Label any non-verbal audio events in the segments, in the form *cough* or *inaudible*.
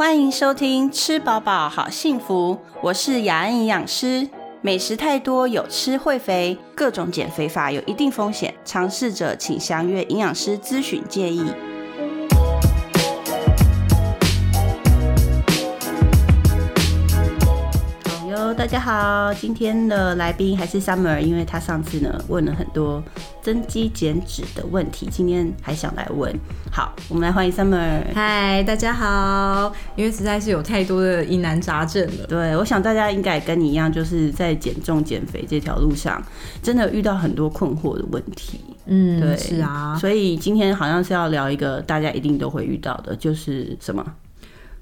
欢迎收听《吃饱饱好幸福》，我是雅安营养师。美食太多有吃会肥，各种减肥法有一定风险，尝试者请详阅营养师咨询建议。大家好，今天的来宾还是 Summer，因为他上次呢问了很多增肌减脂的问题，今天还想来问。好，我们来欢迎 Summer。嗨，大家好！因为实在是有太多的疑难杂症了。对，我想大家应该也跟你一样，就是在减重减肥这条路上，真的遇到很多困惑的问题。嗯，对，是啊。所以今天好像是要聊一个大家一定都会遇到的，就是什么？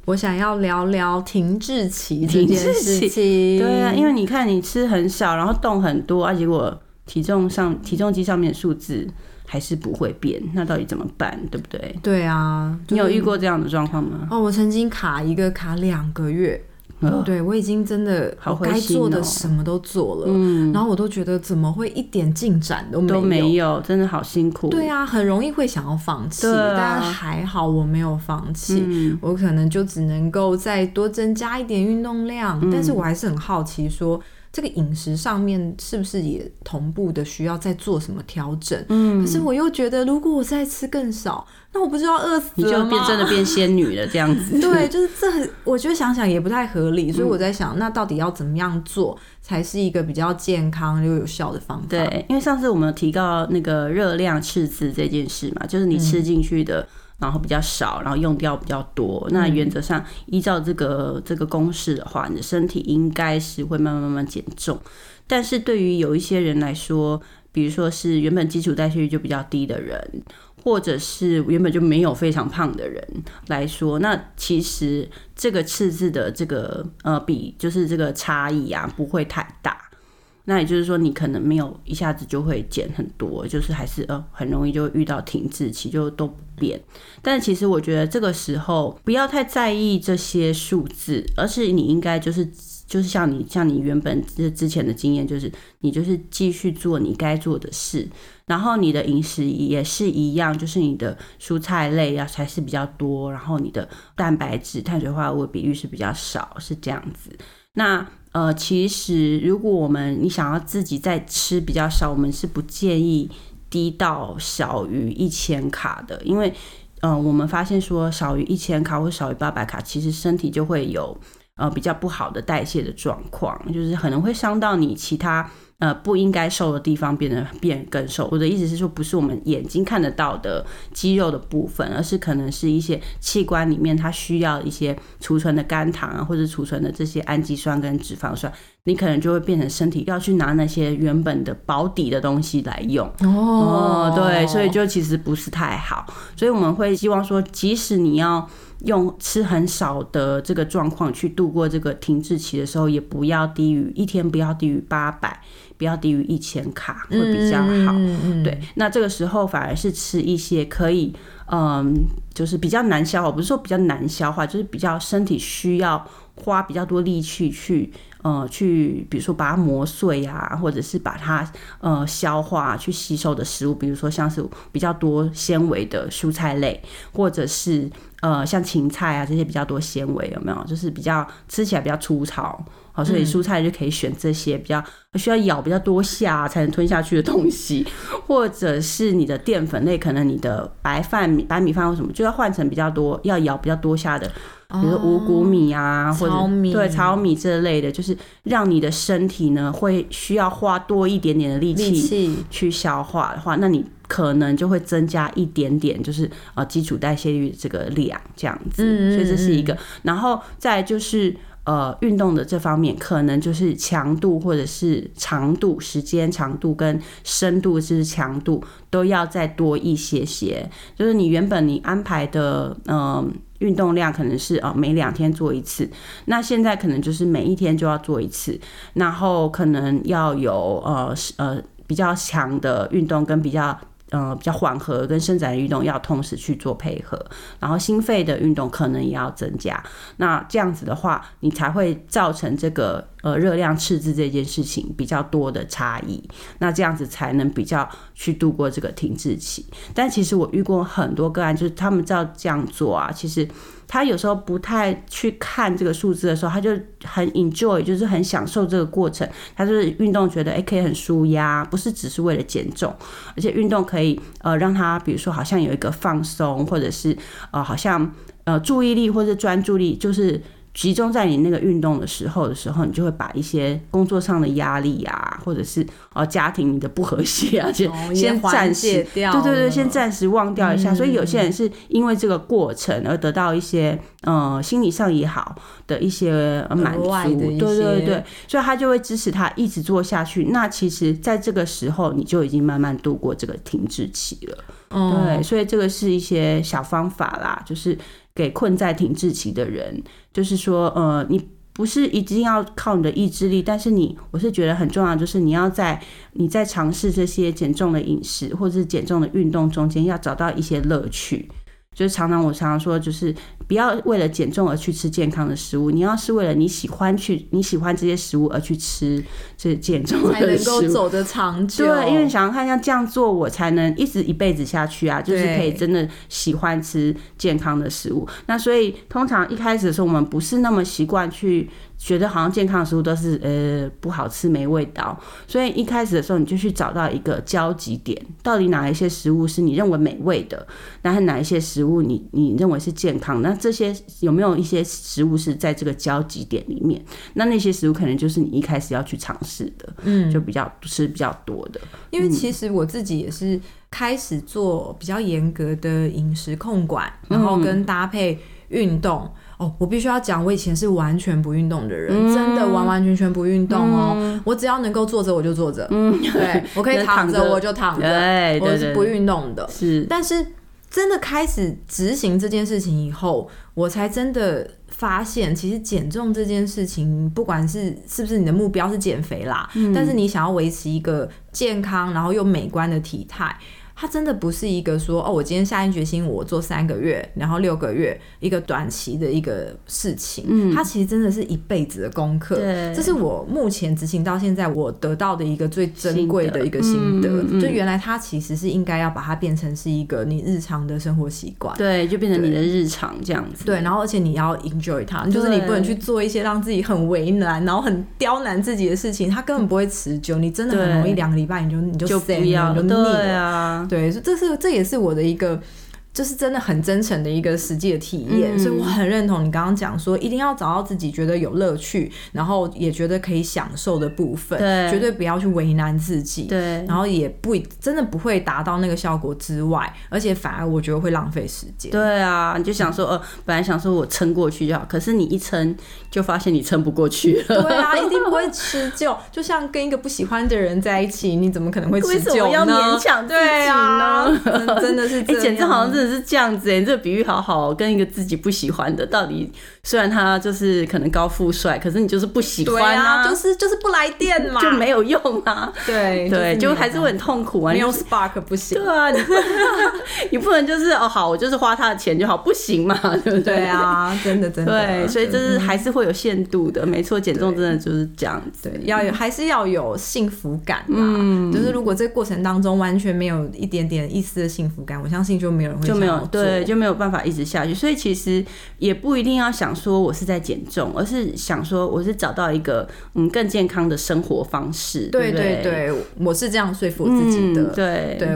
我想要聊聊停滞期这停件事情。*laughs* 对啊，因为你看你吃很少，然后动很多啊，结果体重上体重机上面的数字还是不会变，那到底怎么办？对不对？对啊，你有遇？过这样的状况吗？哦，我曾经卡一个卡两个月。哦对我已经真的该做的什么都做了，嗯，然后我都觉得怎么会一点进展都没都有？没有，真的好辛苦。对啊，很容易会想要放弃，啊但还好我没有放弃。嗯，我可能就只能够再多增加一点运动量，嗯但是我还是很好奇说。这个饮食上面是不是也同步的需要再做什么调整？嗯可是我又觉得，如果我再吃更少，那我不是要饿死你就了吗？变真的变仙女了，这样子。*laughs* 对，就是这很，我觉得想想也不太合理，嗯所以我在想，那到底要怎么样做才是一个比较健康又有效的方法？对，因为上次我们有提到那个热量赤字这件事嘛，就是你嗯吃进去的，然后比较少，然后用掉比较多。那嗯原则上依照这个这个公式的话，你的身体应该是会慢慢慢慢减重。但是对于有一些人来说，比如说是原本基础代谢率就比较低的人，或者是原本就没有非常胖的人来说，那其实这个赤字的这个呃比就是这个差异啊不会太大。那也就是说，你可能没有一下子就会减很多，就是还是呃很容易就遇到停滞期，就都不变。但其实我觉得这个时候不要太在意这些数字，而是你应该就是就是像你像你原本之之前的经验，就是你就是继续做你该做的事，然后你的饮食也是一样，就是你的蔬菜类啊才是比较多，然后你的蛋白质、碳水化合物比率是比较少，是这样子。那呃，其实如果我们你想要自己再吃比较少，我们是不建议低到小于一千卡的，因为呃，我们发现说少于一千卡或少于八百卡，其实身体就会有呃比较不好的代谢的状况，就是可能会伤到你其他呃不应该瘦的地方，变得变更瘦。我的意思是说，不是我们眼睛看得到的肌肉的部分，而是可能是一些器官里面它需要一些储存的肝糖啊，或者储存的这些氨基酸跟脂肪酸，你可能就会变成身体要去拿那些原本的保底的东西来用。哦，对，所以就其实不是太好，所以我们会希望说，即使你要用吃很少的这个状况去度过这个停滞期的时候，也不要低于一天不要低于八百，不要低于一千卡会比较好。对，那这个时候反而是吃一些可以，嗯，就是比较难消化，不是说比较难消化，就是比较身体需要花比较多力气去，呃，去比如说把它磨碎啊，或者是把它呃消化去吸收的食物，比如说像是比较多纤维的蔬菜类，或者是呃像芹菜啊这些比较多纤维，有没有？就是比较吃起来比较粗糙。好，所以蔬菜就可以选这些比较需要咬比较多下才能吞下去的东西，或者是你的淀粉类，可能你的白饭、米、白米饭或什么，就要换成比较多要咬比较多下的，比如说五谷米啊，或者对糙米这类的，就是让你的身体呢会需要花多一点点的力气去消化的话，那你可能就会增加一点点，就是呃基础代谢率这个量这样子，嗯嗯所以这是一个，然后再就是。呃，运动的这方面，可能就是强度或者是长度、时间长度跟深度，就是强度都要再多一些些。就是你原本你安排的，嗯、运动量可能是呃每两天做一次，那现在可能就是每一天就要做一次，然后可能要有呃呃比较强的运动跟比较。呃，比较缓和跟伸展运动要同时去做配合，然后心肺的运动可能也要增加。那这样子的话，你才会造成这个呃热量赤字这件事情比较多的差异。那这样子才能比较去度过这个停滞期。但其实我遇过很多个案，就是他们照这样做啊，其实他有时候不太去看这个数字的时候，他就很 enjoy，就是很享受这个过程。他就是运动觉得哎可以很舒压，不是只是为了减重，而且运动可以呃让他比如说好像有一个放松，或者是呃好像呃注意力或者专注力就是。集中在你那个运动的时候的时候，你就会把一些工作上的压力啊，或者是呃家庭你的不和谐啊，先 *laughs* 先暂时掉，对对对，先暂时忘掉一下。所以有些人是因为这个过程而得到一些呃心理上也好的一些满足，对对对，所以他就会支持他一直做下去。那其实在这个时候，你就已经慢慢度过这个停滞期了。对，所以这个是一些小方法啦，就是给困在停滞期的人。就是说，呃，你不是一定要靠你的意志力，但是你，我是觉得很重要，就是你要在你在尝试这些减重的饮食或者是减重的运动中间，要找到一些乐趣。就是常常我常常说，就是不要为了减重而去吃健康的食物，你要是为了你喜欢去你喜欢这些食物而去吃这减重的食物，才能够走得长久。对，因为想要看像这样做，我才能一直一辈子下去啊，就是可以真的喜欢吃健康的食物。那所以通常一开始的时候，我们不是那么习惯去。觉得好像健康的食物都是呃不好吃没味道，所以一开始的时候你就去找到一个交集点，到底哪一些食物是你认为美味的，然后哪一些食物你你认为是健康，那这些有没有一些食物是在这个交集点里面？那那些食物可能就是你一开始要去尝试的，嗯，就比较吃比较多的。因为其实我自己也是开始做比较严格的饮食控管，然后跟搭配运动。哦，我必须要讲，我以前是完全不运动的人，真的完完全全不运动哦。我只要能够坐着我就坐着，嗯，对 *laughs* 我可以躺着我就躺着，我是不运动的。是，但是真的开始执行这件事情以后，我才真的发现，其实减重这件事情，不管是是不是你的目标是减肥啦，但是你想要维持一个健康然后又美观的体态。它真的不是一个说哦，我今天下定决心，我做三个月，然后六个月一个短期的一个事情。嗯，它其实真的是一辈子的功课。对，这是我目前执行到现在我得到的一个最珍贵的一个心得。就原来它其实是应该要把它变成是一个你日常的生活习惯。对，就变成你的日常这样子。对，然后而且你要 enjoy 它，就是你不能去做一些让自己很为难，然后很刁难自己的事情，它根本不会持久。你真的很容易两个礼拜你就你就就不要了，对啊。对，这是这也是我的一个。就是真的很真诚的一个实际的体验，所以我很认同你刚刚讲说，一定要找到自己觉得有乐趣，然后也觉得可以享受的部分，对，绝对不要去为难自己，对，然后也不真的不会达到那个效果之外，而且反而我觉得会浪费时间。对啊，你就想说，呃，本来想说我撑过去就好，可是你一撑就发现你撑不过去了。对啊，一定不会持久。就像跟一个不喜欢的人在一起，你怎么可能会持久呢？要勉强自己呢？真的是，*laughs* 哎，简直好像真的。是这样子哎，这个比喻好好，跟一个自己不喜欢的，到底虽然他就是可能高富帅，可是你就是不喜欢啊，就是就是不来电嘛，就没有用啊，对对，就还是会很痛苦啊，没有 spark 不行，对啊，你 *laughs* 你不能就是哦好，我就是花他的钱就好，不行嘛，*laughs* 对不对？啊？真的真的，对，所以就是还是会有限度的，没错，减重真的就是这样子，对，要有还是要有幸福感嘛，嗯。就是如果这个过程当中完全没有一点点一丝的幸福感，我相信就没有人会。没有对，就没有办法一直下去。所以其实也不一定要想说我是在减重，而是想说我是找到一个嗯更健康的生活方式。对对对，我是这样说服自己的。对对。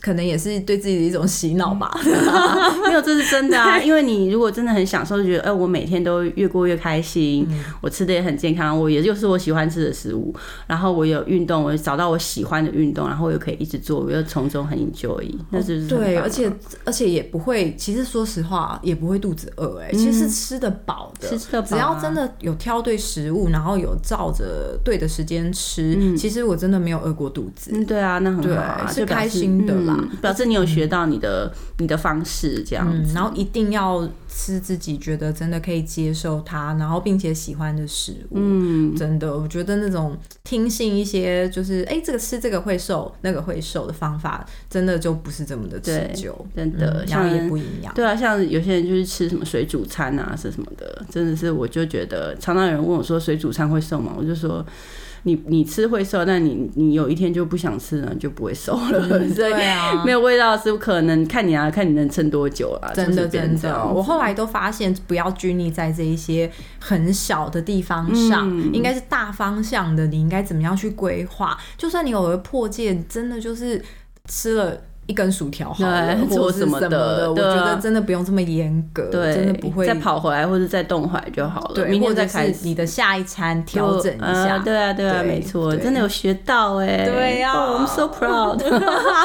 可能也是对自己的一种洗脑吧，*laughs* 没有，这是真的啊！因为你如果真的很享受，就觉得哎，我每天都越过越开心，我吃的也很健康，我也就是我喜欢吃的食物，然后我有运动，我找到我喜欢的运动，然后我又可以一直做，我又从中很 enjoy，那是对，而且而且也不会，其实说实话也不会肚子饿，哎，其实是吃得饱的，吃得饱，只要真的有挑对食物，然后有照着对的时间吃，其实我真的没有饿过肚子。嗯，对啊，那很好啊，是开心的。表示你有学到你的你的方式这样，然后一定要吃自己觉得真的可以接受它，然后并且喜欢的食物。嗯，真的，我觉得那种听信一些就是哎，这个吃这个会瘦，那个会瘦的方法，真的就不是这么的持久，真的，像也不一样。对啊，像有些人就是吃什么水煮餐啊，是什么的，真的是我就觉得常常有人问我说水煮餐会瘦吗？我就说。你你吃会瘦，但你你有一天就不想吃了，就不会瘦了。*laughs* 所以对啊没有味道是不可能看你啊，看你能撑多久啊。真的真的，我后来都发现，不要拘泥在这一些很小的地方上，嗯应该是大方向的，你应该怎么样去规划？就算你偶尔破戒，真的就是吃了。一根薯条好了，对或者什么的的，我觉得真的不用这么严格，对，真的不会再跑回来或者再动回来就好了。对，明天再开始你的下一餐调整一下，呃对啊，对啊，对没错，对真的有学到哎。对呀哦，I'm so proud。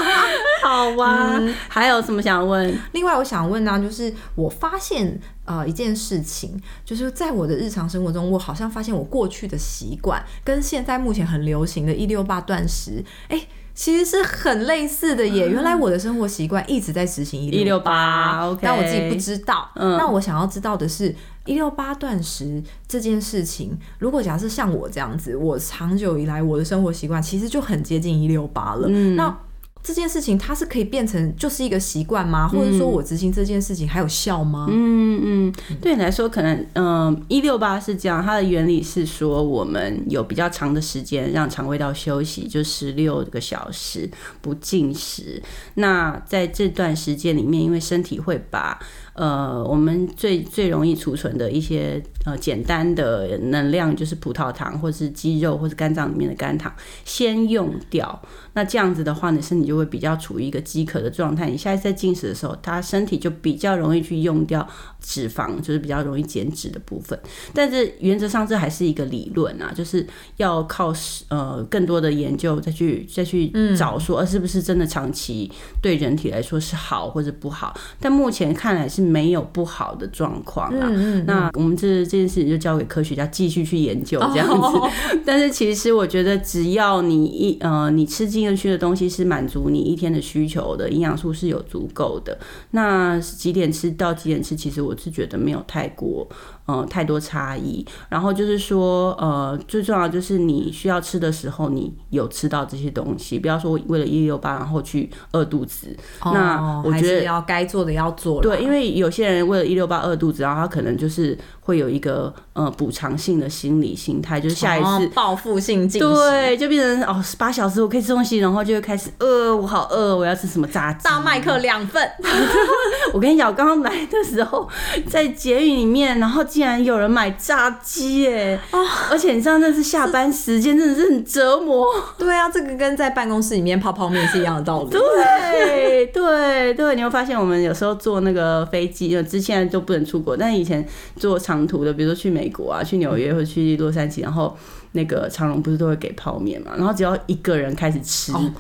*laughs* 好哇，还有什么想问？另外，我想问呢、就是我发现呃一件事情，就是在我的日常生活中，我好像发现我过去的习惯跟现在目前很流行的“一六八断食”，哎、其实是很类似的耶。原来我的生活习惯一直在执行一六八 168，OK 但我自己不知道。嗯那我想要知道的是，一六八断食这件事情，如果假设像我这样子，我长久以来我的生活习惯其实就很接近一六八了。嗯那这件事情它是可以变成就是一个习惯吗？或者说我执行这件事情还有效吗？嗯嗯，对你来说，可能嗯，一六八是这样，它的原理是说，我们有比较长的时间让肠胃道休息，就十六个小时不进食。那在这段时间里面，因为身体会把呃我们最最容易储存的一些呃简单的能量，就是葡萄糖或是肌肉或是肝脏里面的肝糖先用掉。那这样子的话你，身体就会比较处于一个饥渴的状态。你下一次在进食的时候，它身体就比较容易去用掉脂肪，就是比较容易减脂的部分。但是原则上这还是一个理论啊，就是要靠呃更多的研究再去再去找说，呃是不是真的长期对人体来说是好或者不好。但目前看来是没有不好的状况啊。嗯嗯，那我们这这件事情就交给科学家继续去研究这样子。哦 *laughs* 但是其实我觉得，只要你一呃，你吃进得去的东西是满足你一天的需求的，营养素是有足够的，那几点吃到几点吃，其实我是觉得没有太过呃太多差异。然后就是说，呃，最重要就是你需要吃的时候，你有吃到这些东西，不要说为了一六八然后去饿肚子。那我觉得要该做的要做，对，因为有些人为了一六八饿肚子，然后他可能就是会有一个呃补偿性的心理心态，就是下一次。哦报复性进食，对，就变成哦，八小时我可以吃东西，然后就会开始饿，我好饿，我要吃什么炸鸡？大麦克两份，*laughs* 我跟你讲，我刚刚来的时候在捷运里面，然后竟然有人买炸鸡耶！哦而且你知道那是下班时间，真的是很折磨。对啊，这个跟在办公室里面泡泡面是一样的道理。对对对，你会发现我们有时候坐那个飞机，呃，之前都不能出国，但以前坐长长途的，比如说去美国啊、去纽约或去洛杉矶，然后那个长荣不是都会给泡面嘛，然后只要一个人开始吃。哦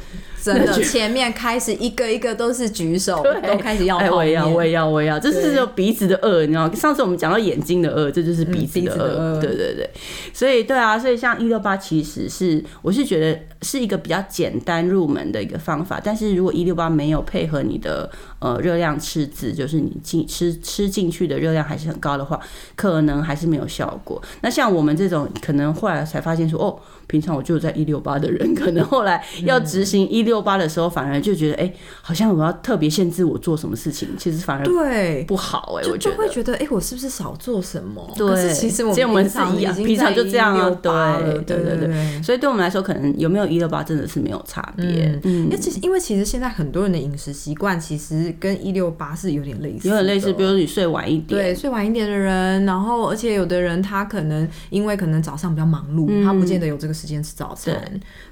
真的，前面开始一个一个都是举手，对都开始要哎，泡面。我也要，我也要，我也要，这是鼻子的饿，你知道？上次我们讲到眼睛的饿，这就是鼻子嗯鼻的饿，子的饿对对对。所以对啊，所以像一六八其实是，我是觉得是一个比较简单入门的一个方法，但是如果一六八没有配合你的呃热量赤字，就是你进吃吃进去的热量还是很高的话，可能还是没有效果。那像我们这种，可能后来才发现说，哦，平常我就在一六八的人，*laughs* 可能后来要执行一六八的时候，反而就觉得，哎、好像我要特别限制我做什么事情，其实反而对，不好哎、就我。就会觉得，哎、我是不是少做什么？对其实我们平常是一样已经平常就这样啊在168了对对对对。所以对我们来说，可能有没有一六八真的是没有差别，嗯。因为其实，因为其实现在很多人的饮食习惯其实跟一六八是有点类似，有点类似，比如说你睡晚一点，对，睡晚一点的人，然后而且有的人他可能因为可能早上比较忙碌，嗯他不见得有这个时间吃早餐，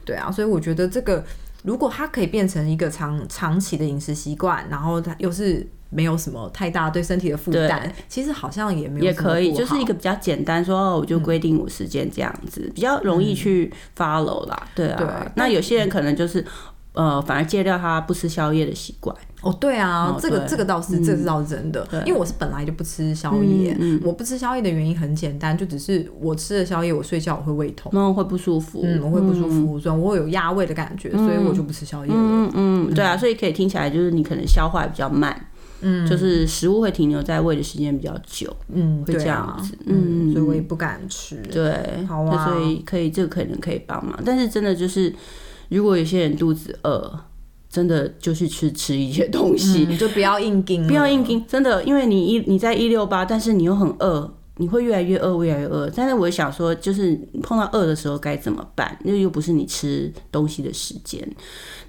对啊，所以我觉得这个如果他可以变成一个长长期的饮食习惯，然后他又是没有什么太大对身体的负担，其实好像也没有也可以，就是一个比较简单说，哦，我就规定我时间这样子，比较容易去 follow 啦，对啊。对那有些人可能就是。呃，反而戒掉他不吃宵夜的习惯，哦，对啊，哦这个这个倒是、这个倒是真的，因为我是本来就不吃宵夜，我不吃宵夜的原因很简单，就只是我吃了宵夜，我睡觉我会胃痛，然后会不舒服，嗯，我会不舒服，所以我有压胃的感觉，所以我就不吃宵夜。了。嗯。嗯，对啊，所以可以听起来就是你可能消化比较慢，嗯，就是食物会停留在胃的时间比较久，嗯，会这样子。嗯，嗯。所以我也不敢吃。对，好啊。所以可以这个可能可以帮忙，但是真的就是如果有些人肚子饿，真的就去吃吃一些东西，嗯，就不要硬盯，不要硬。盯，真的，因为你一你在一六八，但是你又很饿。你会越来越饿，越来越饿。但是我想说，就是碰到饿的时候该怎么办？因为又不是你吃东西的时间。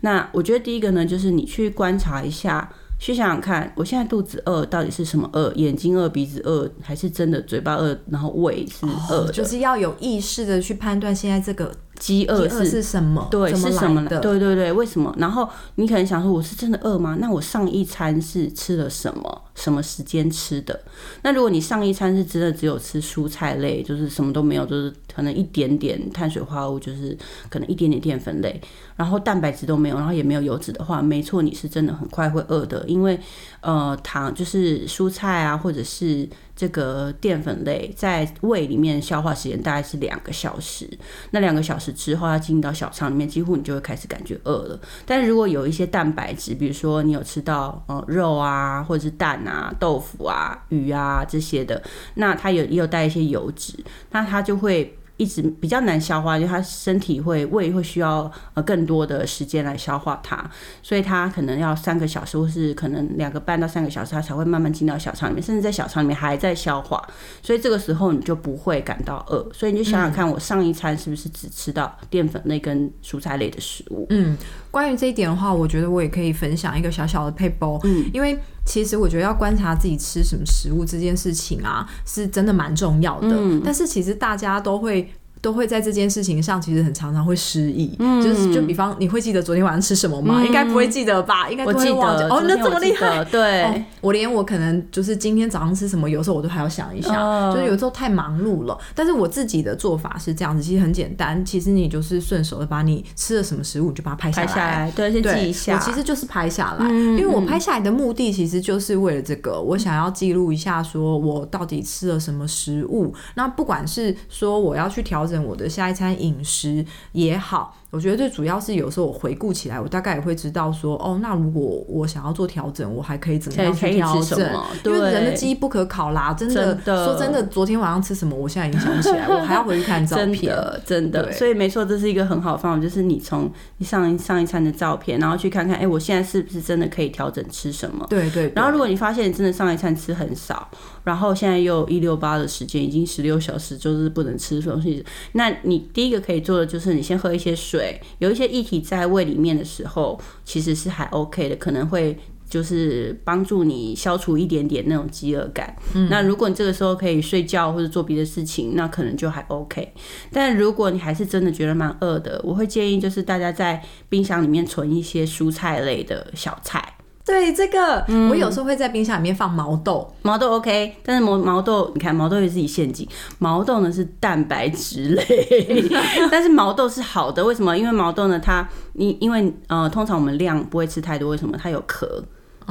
那我觉得第一个呢，就是你去观察一下，去想想看，我现在肚子饿到底是什么饿？眼睛饿、鼻子饿，还是真的嘴巴饿？然后胃是饿的？就是要有意识的去判断现在这个。饥饿是什么？对，是什么的？对对对，为什么？然后你可能想说，我是真的饿吗？那我上一餐是吃了什么？什么时间吃的？那如果你上一餐是真的只有吃蔬菜类，就是什么都没有，就是可能一点点碳水化合物，就是可能一点点淀粉类，然后蛋白质都没有，然后也没有油脂的话，没错，你是真的很快会饿的，因为呃，糖就是蔬菜啊，或者是。这个淀粉类在胃里面消化时间大概是两个小时，那两个小时之后要进到小肠里面，几乎你就会开始感觉饿了。但是如果有一些蛋白质，比如说你有吃到呃肉啊，或者是蛋啊、豆腐啊、鱼啊这些的，那它有也有带一些油脂，那它就会。一直比较难消化，就他身体会胃会需要呃更多的时间来消化它，所以他可能要三个小时，或是可能两个半到三个小时，他才会慢慢进到小肠里面，甚至在小肠里面还在消化，所以这个时候你就不会感到饿。所以你就想想看，我上一餐是不是只吃到淀粉类跟蔬菜类的食物？嗯，关于这一点的话，我觉得我也可以分享一个小小的配包，嗯，因为。其实我觉得要观察自己吃什么食物这件事情啊，是真的蛮重要的。但是其实大家都会。都会在这件事情上，其实很常常会失忆。嗯，就是就比方，你会记得昨天晚上吃什么吗？应该不会记得吧？应该会忘记。哦，那这么厉害？对，我连我可能就是今天早上吃什么，有时候我都还要想一下。就是有时候太忙碌了。但是我自己的做法是这样子，其实很简单。其实你就是顺手的把你吃了什么食物，你就把它拍下来。对，先记一下。我其实就是拍下来，因为我拍下来的目的其实就是为了这个，我想要记录一下，说我到底吃了什么食物。那不管是说我要去调整我的下一餐。饮食也好。我觉得最主要是有时候我回顾起来，我大概也会知道说，哦，那如果我想要做调整，我还可以怎么样去调整？因为人的记忆不可考啦，真的。说真的，昨天晚上吃什么，我现在已经想不起来，我还要回去看照片。真的，真的。所以没错，这是一个很好的方法，就是你从你上上一餐的照片，然后去看看，哎，我现在是不是真的可以调整吃什么？对对。然后如果你发现你真的上一餐吃很少，然后现在又一六八的时间，已经十六小时就是不能吃东西，那你第一个可以做的就是你先喝一些水，有一些液。体在胃里面的时候，其实是还 OK 的，可能会就是帮助你消除一点点那种饥饿感。那如果你这个时候可以睡觉或者做别的事情，那可能就还 OK。但如果你还是真的觉得蛮饿的，我会建议就是大家在冰箱里面存一些蔬菜类的小菜。对这个，我有时候会在冰箱里面放毛豆，毛豆 OK，但是毛毛豆，你看毛豆也是己陷阱，毛豆呢是蛋白质类，*laughs* 但是毛豆是好的，为什么？因为毛豆呢，它你因为呃，通常我们量不会吃太多，为什么？它有壳，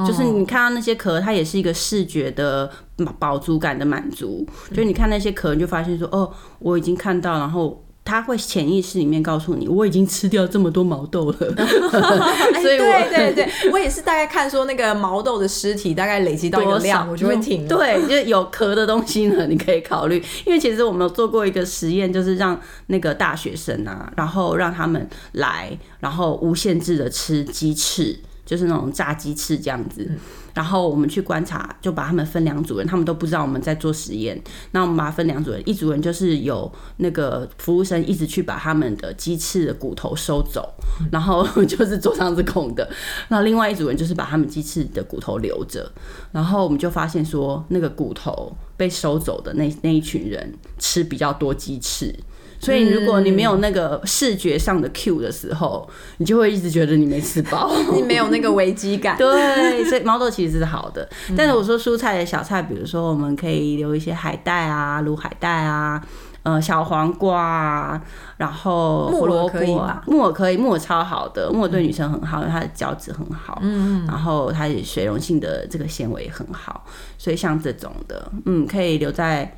就是你看到那些壳，它也是一个视觉的饱足感的满足，就你看那些壳，你就发现说，哦，我已经看到，然后。他会潜意识里面告诉你，我已经吃掉这么多毛豆了，*laughs* 所以对对对，*laughs* 我也是大概看说那个毛豆的尸体大概累积到一个量，我就会停。对，就是有壳的东西呢，你可以考虑。因为其实我们有做过一个实验，就是让那个大学生啊，然后让他们来，然后无限制的吃鸡翅，就是那种炸鸡翅这样子。然后我们去观察，就把他们分两组人，他们都不知道我们在做实验。那我们把它分两组人，一组人就是有那个服务生一直去把他们的鸡翅的骨头收走，*laughs* 然后就是桌上是空的。那另外一组人就是把他们鸡翅的骨头留着。然后我们就发现说，那个骨头被收走的那那一群人吃比较多鸡翅。所以，如果你没有那个视觉上的 Q 的时候，你就会一直觉得你没吃饱，*laughs* 你没有那个危机感。对，所以毛豆其实是好的。但是我说蔬菜的小菜，比如说我们可以留一些海带啊，卤海带啊，呃，小黄瓜啊，然后胡萝卜木耳可以，木耳超好的，木耳对女生很好，因为它的胶质很好，嗯，然后它水溶性的这个纤维很好，所以像这种的，嗯，可以留在。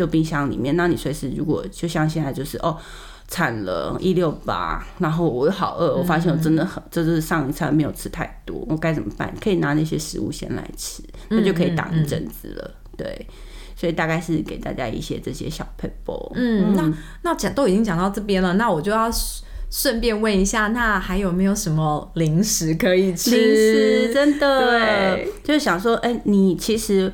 就冰箱里面，那你随时如果就像现在就是哦，惨了，一六八，然后我又好饿，我发现我真的很，就是上一餐没有吃太多，我该怎么办？可以拿那些食物先来吃，那就可以挡一阵子了。对，所以大概是给大家一些这些小 paper。嗯，那那讲都已经讲到这边了，那我就要顺便问一下，那还有没有什么零食可以吃？零食真的，对，就是想说，哎，你其实。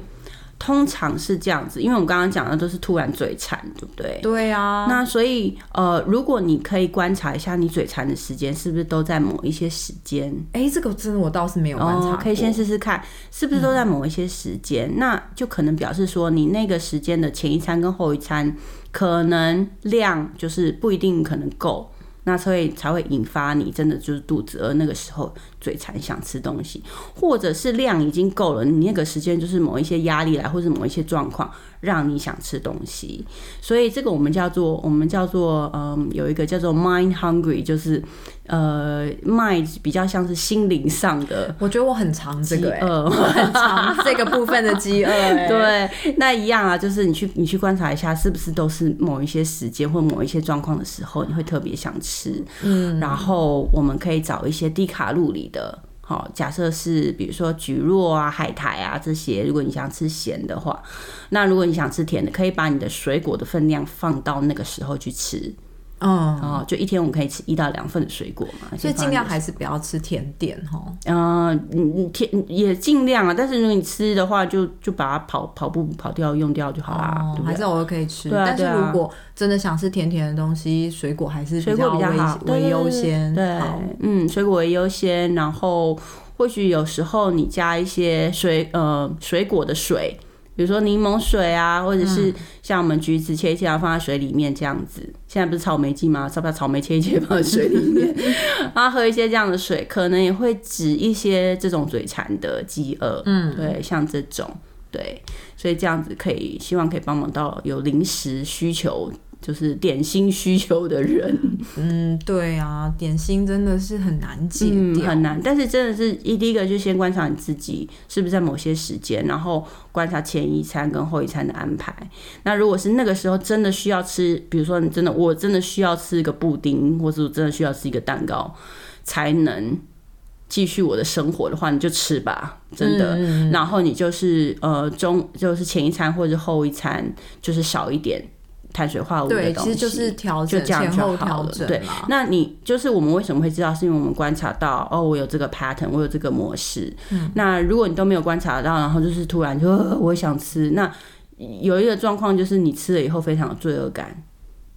通常是这样子，因为我们刚刚讲的都是突然嘴馋，对不对？对啊，那所以呃，如果你可以观察一下你嘴馋的时间是不是都在某一些时间，哎、这个真的我倒是没有观察、哦，可以先试试看是不是都在某一些时间，那就可能表示说你那个时间的前一餐跟后一餐可能量就是不一定可能够。那所以才会引发你真的就是肚子饿，那个时候嘴馋想吃东西，或者是量已经够了，你那个时间就是某一些压力来，或者某一些状况让你想吃东西，所以这个我们叫做我们叫做嗯有一个叫做 mind hungry，就是呃 mind 比较像是心灵上的我觉得我很常这个、欸，我很常这个部分的饥饿、欸，*laughs* 对，那一样啊，就是你去你去观察一下，是不是都是某一些时间或某一些状况的时候，你会特别想吃。嗯，然后我们可以找一些低卡路里的。好，假设是比如说蒟蒻啊、海苔啊这些，如果你想吃咸的话，那如果你想吃甜的，可以把你的水果的分量放到那个时候去吃。嗯，哦，就一天我们可以吃一到两份的水果嘛，所以尽量还是是不要吃甜点哈。嗯，你你甜也尽量啊，但是如果你吃的话，就就把它跑跑步跑掉用掉就好啦，对不对？哦还是偶尔可以吃，对啊但是如果真的想吃甜甜的东西，水果还是水果比较为好，为优先。对，嗯，水果为优先，然后或许有时候你加一些水呃水果的水，比如说柠檬水啊，或者是像我们橘子切一切，然后放在水里面这样子。现在不是草莓季吗？要不要草莓切一切放在水里面，*laughs* 然后喝一些这样的水，可能也会止一些这种嘴馋的饥饿。嗯，对，像这种。对，所以这样子可以，希望可以帮忙到有零食需求，就是点心需求的人。嗯，对啊，点心真的是很难戒嗯，很难。但是真的是一第一个就先观察你自己是不是在某些时间，然后观察前一餐跟后一餐的安排。那如果是那个时候真的需要吃，比如说你真的我真的需要吃一个布丁，或是我真的需要吃一个蛋糕，才能。继续我的生活的话，你就吃吧，真的。嗯然后你就是呃中就是前一餐或者后一餐就是少一点碳水化合物的，东西，其实就是调整就好了。对，那你就是我们为什么会知道？是因为我们观察到哦，我有这个 pattern，我有这个模式。嗯那如果你都没有观察到，然后就是突然就、呃我想吃，那有一个状况就是你吃了以后非常有罪恶感。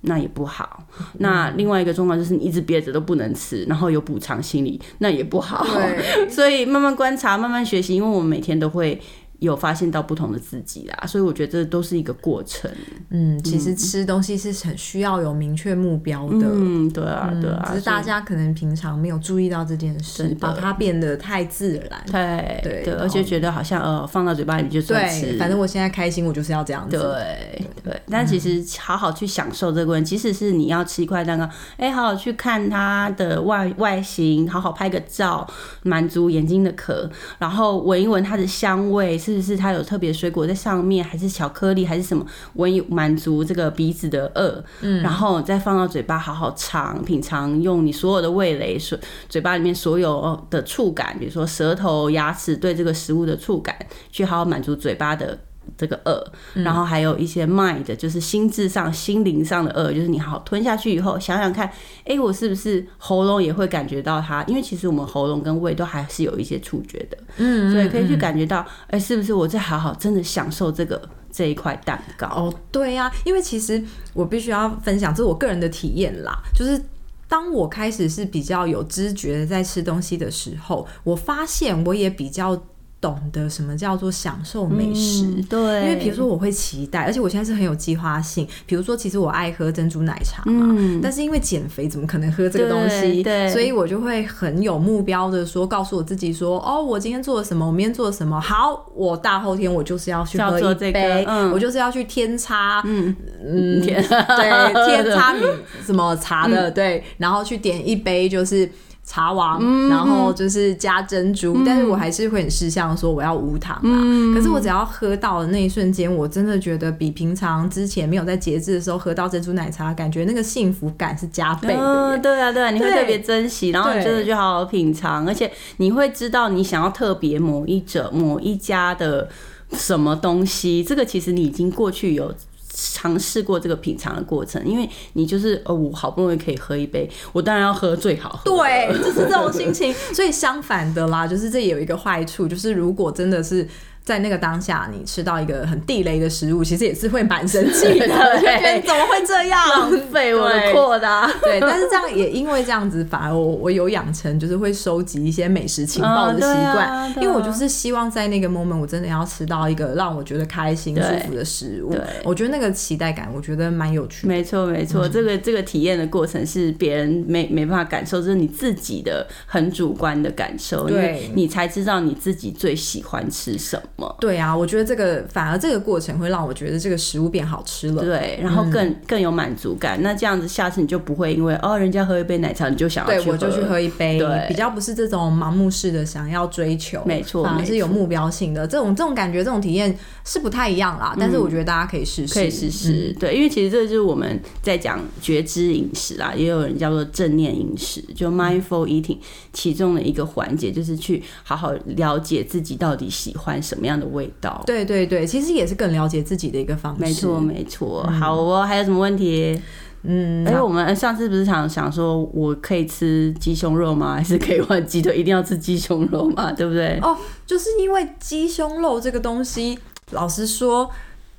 那也不好。嗯那另外一个状况就是你一直憋着都不能吃，然后有补偿心理，那也不好。对，*laughs* 所以慢慢观察，慢慢学习，因为我们每天都会有发现到不同的自己啦，所以我觉得这都是一个过程。嗯，其实吃东西是很需要有明确目标的。嗯，对啊，嗯对啊，只是大家可能平常没有注意到这件事把它变得太自然。对对，对而且觉得好像呃放到嘴巴里面就算吃，对，反正我现在开心，我就是要这样子。对对，但其实好好去享受这个问题，即使是你要吃一块蛋糕，哎，好好去看它的外外形，好好拍个照，满足眼睛的渴，然后闻一闻它的香味，是不是它有特别水果在上面，还是巧克力，还是什么，闻一满足这个鼻子的饿，嗯，然后再放到嘴巴好好尝，品尝，用你所有的味蕾，所嘴巴里面所有的触感，比如说舌头、牙齿对这个食物的触感，去好好满足嘴巴的。这个饿，然后还有一些 mind，就是心智上、心灵上的饿，就是你好好吞下去以后，想想看，哎，我是不是喉咙也会感觉到它？因为其实我们喉咙跟胃都还是有一些触觉的，嗯，所以可以去感觉到，哎，是不是我在好好真的享受这个这一块蛋糕？哦，对呀、因为其实我必须要分享，这是我个人的体验啦，就是。当我开始是比较有知觉的在吃东西的时候，我发现我也比较懂得什么叫做享受美食。嗯对，因为比如说我会期待，而且我现在是很有计划性。比如说，其实我爱喝珍珠奶茶嘛，嗯但是因为减肥，怎么可能喝这个东西？对对所以我就会很有目标的说，告诉我自己说，哦，我今天做了什么，我明天做了什么，好，我大后天我就是要去喝一杯，嗯我就是要去天差，嗯嗯，*laughs* 天对，*laughs* 天差米什么茶的，对，然后去点一杯就是。茶王，然后就是加珍珠，但是我还是会很识相说我要无糖啊。可是我只要喝到的那一瞬间，我真的觉得比平常之前没有在节制的时候喝到珍珠奶茶，感觉那个幸福感是加倍的对啊，对啊，你会特别珍惜，然后你对真的就好好品尝，而且你会知道你想要特别某一者、某一家的什么东西，这个其实你已经过去有。尝试过这个品尝的过程，因为你就是哦，我好不容易可以喝一杯，我当然要喝最好喝。对，就是这种心情。所以相反的啦，就是这也有一个坏处，就是如果真的是在那个当下，你吃到一个很地雷的食物，其实也是会蛮生气的，对 *laughs* 就觉得怎么会这样？浪费我的对扩大。对，*laughs* 但是这样也因为这样子，反而我我有养成就是会收集一些美食情报的习惯，因为我就是希望在那个 moment 我真的要吃到一个让我觉得开心舒服的食物对。我觉得那个期待感，我觉得蛮有趣的。没错，没错，嗯这个这个体验的过程是别人没没办法感受，这是你自己的很主观的感受，因为对你才知道你自己最喜欢吃什么。对啊，我觉得这个反而这个过程会让我觉得这个食物变好吃了。对，然后更、更有满足感。那这样子，下次你就不会因为哦，人家喝一杯奶茶，你就想要对，我就去喝一杯对，比较不是这种盲目式的想要追求，没错反而是有目标性的。这种这种感觉，这种体验是不太一样啦。但是我觉得大家可以试试，可以试试，对，因为其实这就是我们在讲觉知饮食啦，也有人叫做正念饮食，就 mindful eating 其中的一个环节，就是去好好了解自己到底喜欢什么样的味道。对对对，其实也是更了解自己的一个方式。没错，没错。好哦，还有什么问题？嗯，哎、我们上次不是想想说，我可以吃鸡胸肉吗？*laughs* 还是可以换鸡腿？一定要吃鸡胸肉吗？*laughs* 对不对？哦，就是因为鸡胸肉这个东西，老实说，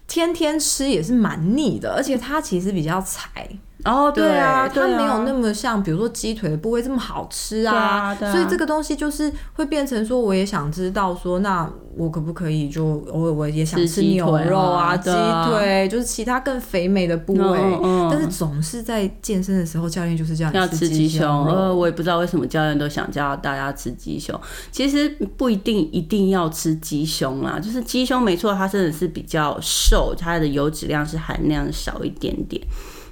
天天吃也是蛮腻的，而且它其实比较柴。哦，对啊，它没有那么像，比如说鸡腿的部位这么好吃啊，对啊对啊。所以这个东西就是会变成说，我也想知道说，那我可不可以就偶尔我也想吃吃牛肉啊、啊鸡腿，就是其他更肥美的部位，嗯嗯但是总是在健身的时候，教练就是这样要吃鸡胸胸，呃，我也不知道为什么教练都想叫大家吃鸡胸。其实不一定一定要吃鸡胸啊，就是鸡胸没错，它真的是比较瘦，它的油脂量是含量少一点点，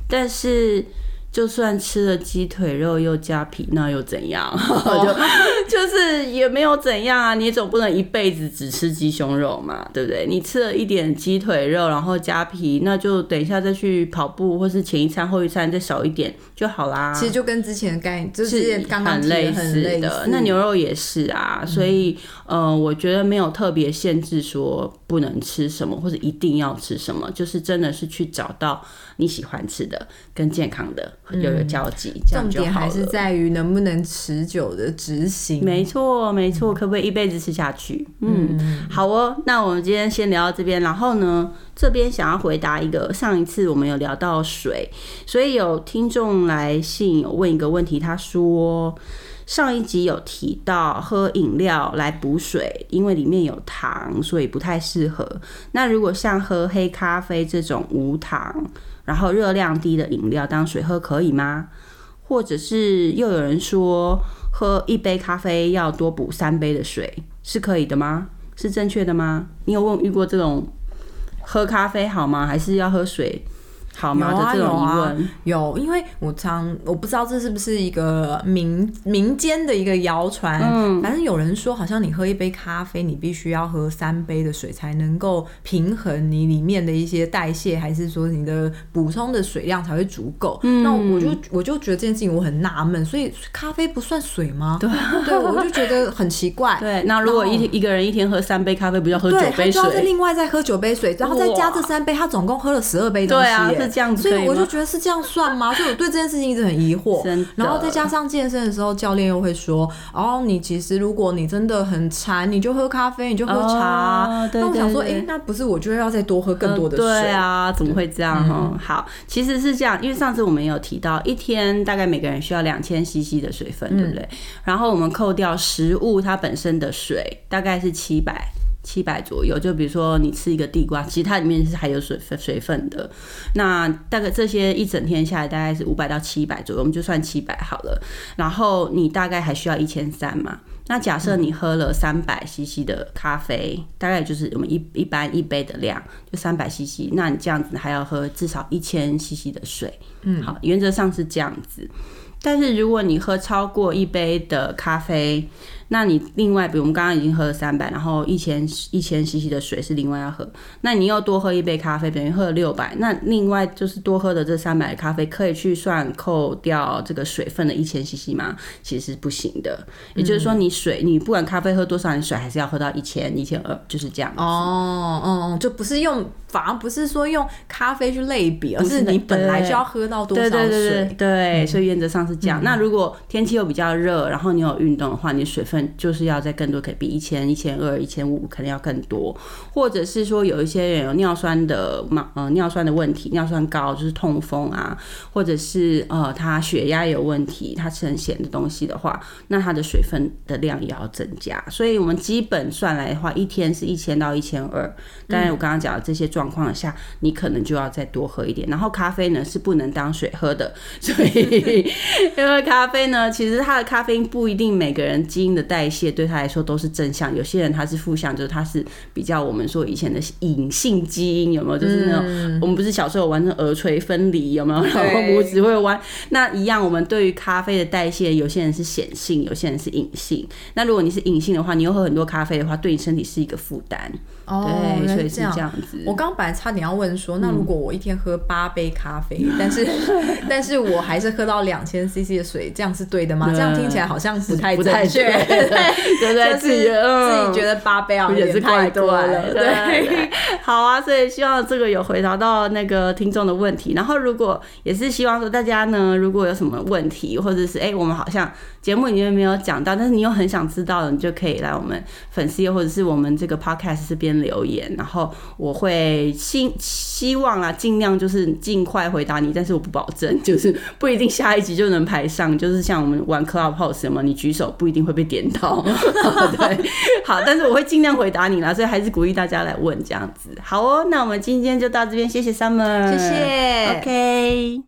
但是。就算吃了鸡腿肉又加皮，那又怎样？*laughs* 就就是也没有怎样啊，你总不能一辈子只吃鸡胸肉嘛，对不对？你吃了一点鸡腿肉，然后加皮，那就等一下再去跑步，或是前一餐后一餐再少一点就好啦。其实就跟之前的概念，就是是刚刚很类很类似的。那牛肉也是啊，所以呃，我觉得没有特别限制说不能吃什么或者一定要吃什么，就是真的是去找到你喜欢吃的跟健康的又有交集，这样重点就好了。还是在于能不能持久的执行。没错，没错，可不可以一辈子吃下去？嗯，好哦。那我们今天先聊到这边，然后呢，这边想要回答一个，上一次我们有聊到水，所以有听众来信有问一个问题，他说。上一集有提到喝饮料来补水，因为里面有糖，所以不太适合。那如果像喝黑咖啡这种无糖，然后热量低的饮料当水喝可以吗？或者是又有人说喝一杯咖啡要多补三杯的水，是可以的吗？是正确的吗？你有问遇过这种喝咖啡好吗？还是要喝水好吗有这种疑有啊问？有，因为我常我不知道这是不是一个民民间的一个谣传，嗯反正有人说好像你喝一杯咖啡，你必须要喝三杯的水才能够平衡你里面的一些代谢，还是说你的补充的水量才会足够？嗯那我就我就觉得这件事情我很纳闷，所以咖啡不算水吗？对，对我就觉得很奇怪。*laughs* 对，那如果一一个人一天喝三杯咖啡，不就要喝九对，他杯就要再水？另外再喝九杯水，然后再加这三杯，他总共喝了十二杯东西对啊这样子所以我就觉得是这样算吗？*laughs* 所以我对这件事情一直很疑惑。然后再加上健身的时候，教练又会说：“哦，你其实如果你真的很馋，你就喝咖啡，你就喝茶啊。哦那我想说，哎、那不是我就要再多喝更多的水？嗯对啊，怎么会这样哈、嗯好，其实是这样，因为上次我们有提到，一天大概每个人需要两千 CC 的水分，对不对？嗯然后我们扣掉食物它本身的水，大概是七百。七百左右，就比如说你吃一个地瓜，其实它里面是还有水分水分的。那大概这些一整天下来大概是五百到七百左右，我们就算七百好了。然后你大概还需要一千三嘛？那假设你喝了三百 CC 的咖啡，大概就是我们一一般一杯的量，就三百 CC。那你这样子还要喝至少一千 CC 的水。嗯，好，原则上是这样子。但是如果你喝超过一杯的咖啡，那你另外，比如我们刚刚已经喝了三百，然后一千一千 CC 的水是另外要喝，那你又多喝一杯咖啡，等于喝了六百，那另外就是多喝的这三百的咖啡可以去算扣掉这个水分的一千 CC 吗？其实是不行的。也就是说，你水你不管咖啡喝多少，你水还是要喝到一千一千二，就是这样。哦，哦嗯，就不是用，反而不是说用咖啡去类比，而是你本来对就要喝到多少水。对对对对对，所以原则上是这样。那如果天气又比较热，然后你有运动的话，你水分分就是要在更多，可以比一千、一千二、一千五可能要更多，或者是说有一些人有尿酸的嘛，呃，尿酸的问题，尿酸高就是痛风啊，或者是呃他血压有问题，他吃很咸的东西的话，那他的水分的量也要增加。所以我们基本算来的话，一天是一千到一千二。当然我刚刚讲的这些状况下，你可能就要再多喝一点。然后咖啡呢是不能当水喝的，所以 *laughs* 因为咖啡呢，其实它的咖啡因不一定每个人基因的代谢对他来说都是正向，有些人他是负向，就是他是比较我们说以前的隐性基因有没有？就是那种我们不是小时候玩成耳垂分离有没有？然后拇指会弯，那一样我们对于咖啡的代谢，有些人是显性，有些人是隐性。那如果你是隐性的话，你又喝很多咖啡的话，对你身体是一个负担。哦，对，所以是是这样子。我刚本来差点要问说，那如果我一天喝八杯咖啡，但是 *laughs* 但是我还是喝到两千 CC 的水，这样是对的吗？这样听起来好像不太不太对对自己嗯自己觉得八杯啊有也是太多了，对对。*laughs* 好啊，所以希望这个有回答到那个听众的问题。然后如果也是希望说大家呢，如果有什么问题，或者是哎、我们好像节目里面没有讲到，但是你又很想知道的，你就可以来我们粉丝页或者是我们这个 podcast 这边留言，然后我会希希望啊，尽量就是尽快回答你，但是我不保证，就是不一定下一集就能排上，就是像我们玩 Clubhouse 什么，你举手不一定会被点到，对，*laughs* 好，但是我会尽量回答你啦，所以还是鼓励大家来问这样子。好哦，那我们今天就到这边，谢谢 Summer，谢谢，OK。